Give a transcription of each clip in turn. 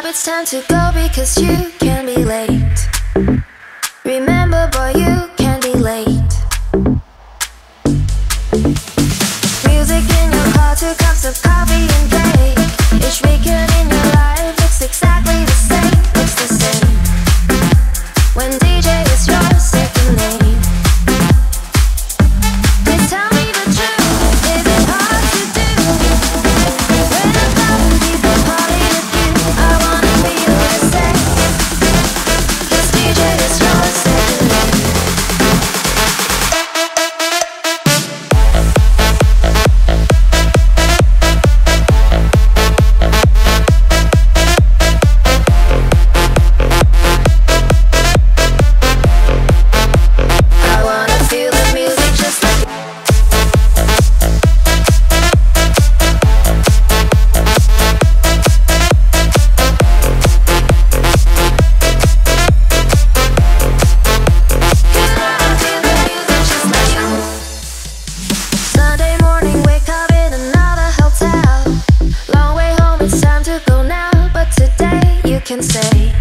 it's time to go because you can be late. Remember, boy, you can be late. Music in your car, two cups of coffee and cake. Each weekend in your life looks exactly the same. Looks the same. When can say.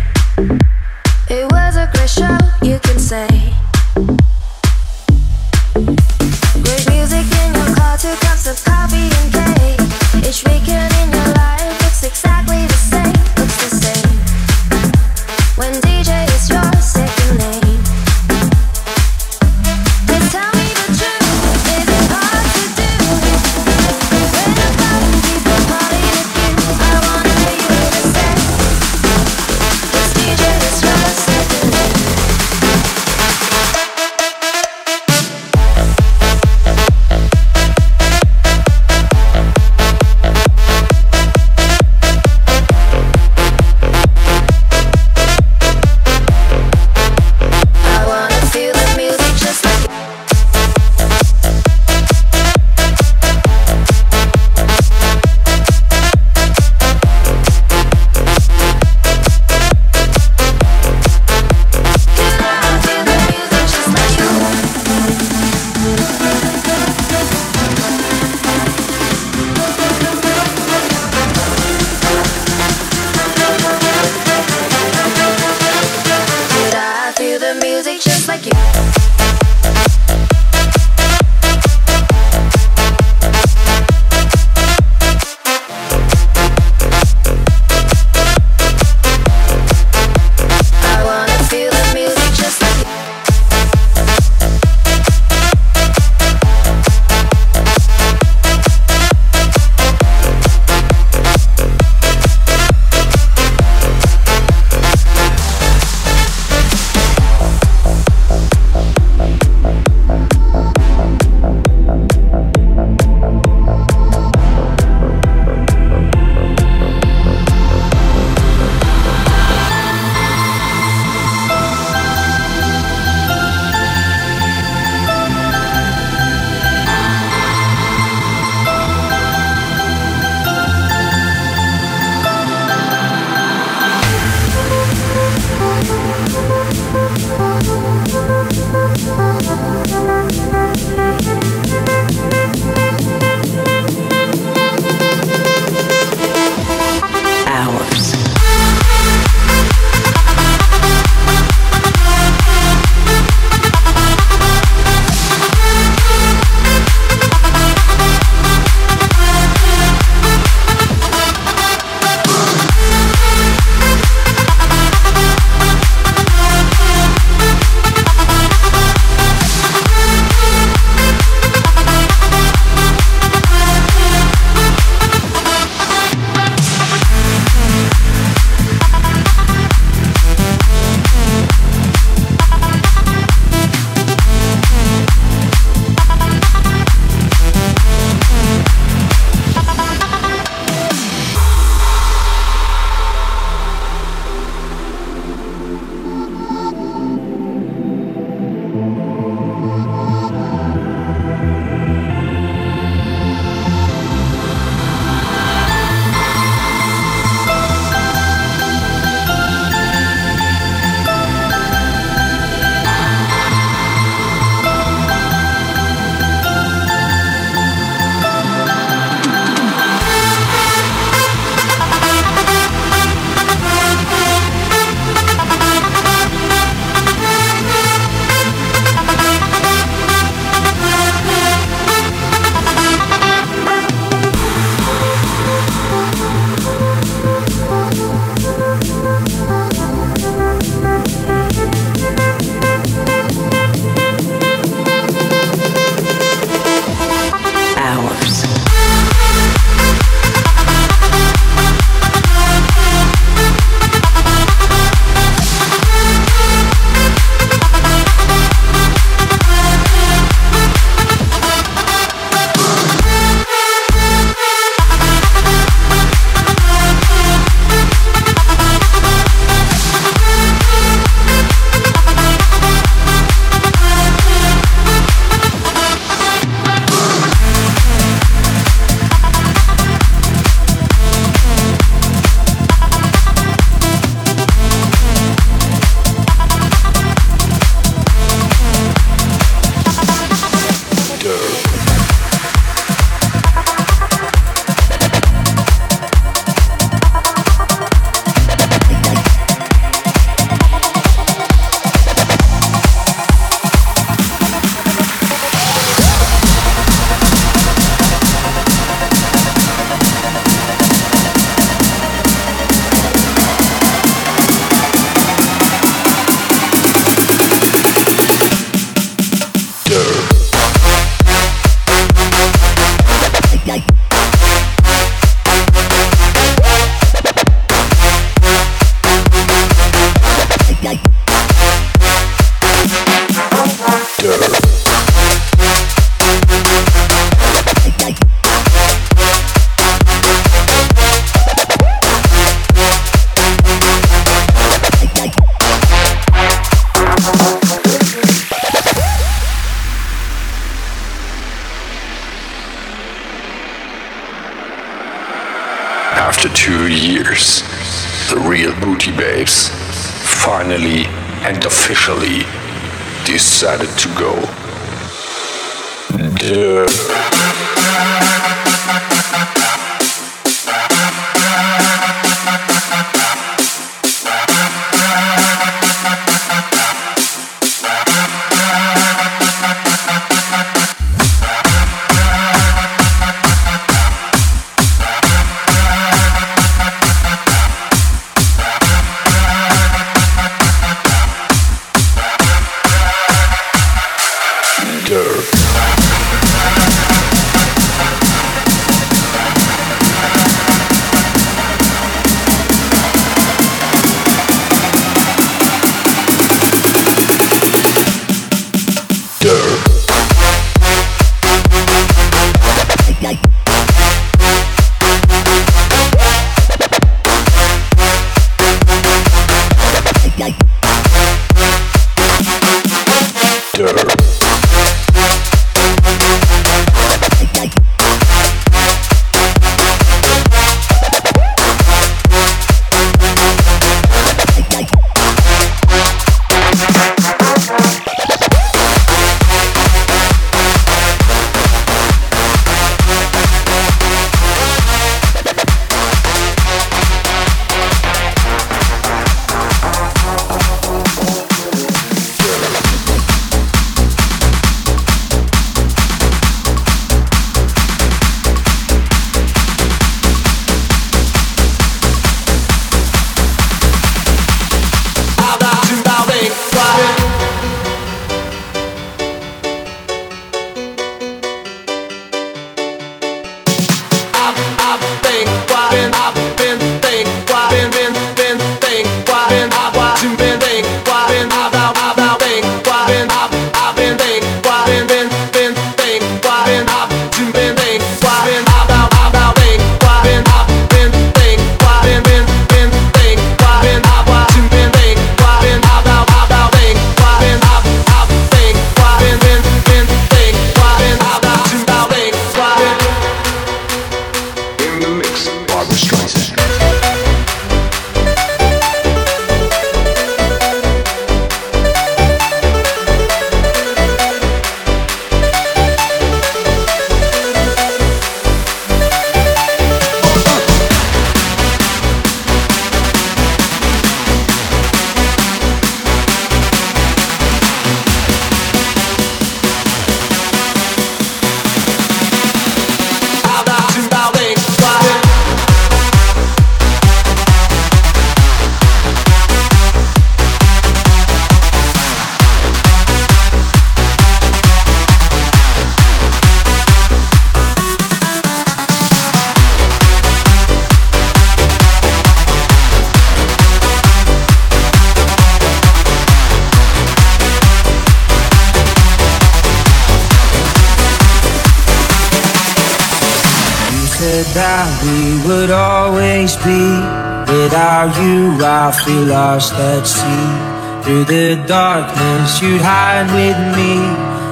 I feel lost at sea. Through the darkness, you'd hide with me.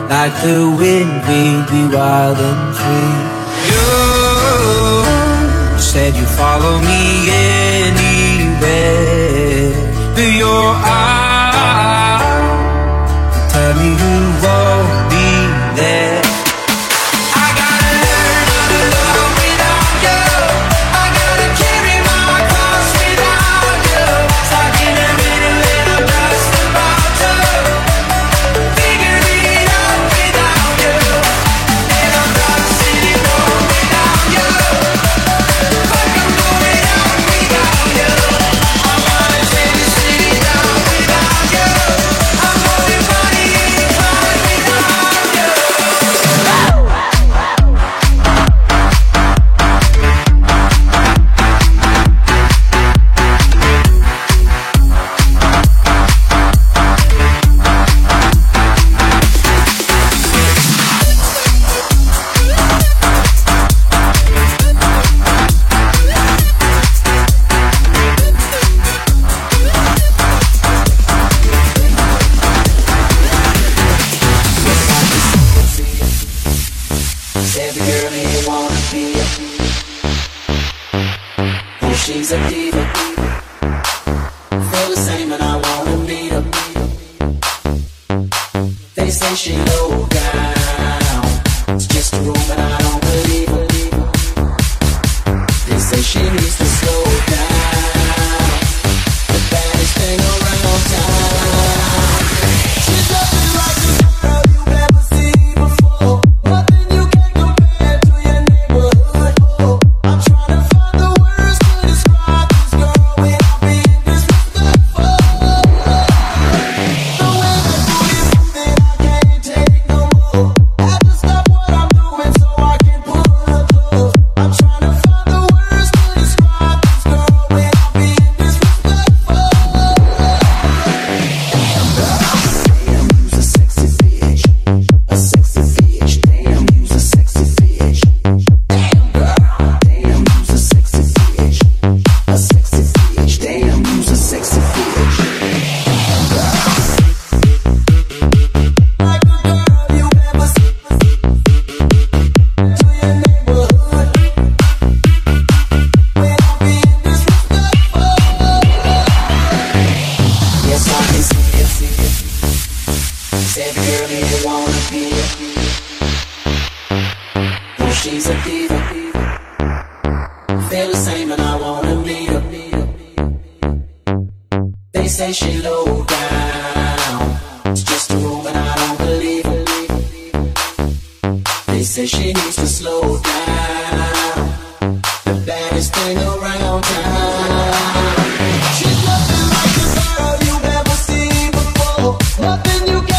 Like the wind, we'd be wild and free. You said you'd follow me anywhere. says she needs to slow down. The baddest thing around town. She's nothing like the girl you've ever seen before. Nothing you can.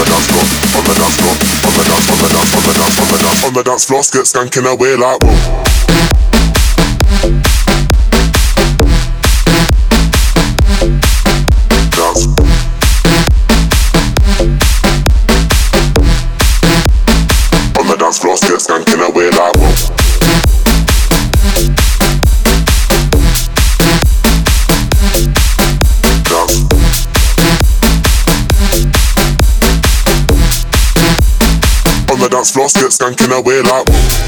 the dance floor, on the dance floor, on the dance, on the dance, on the dance, on the dance, on the dance floor. Get skanking away like whoa. dance floor, skirt skanking away like.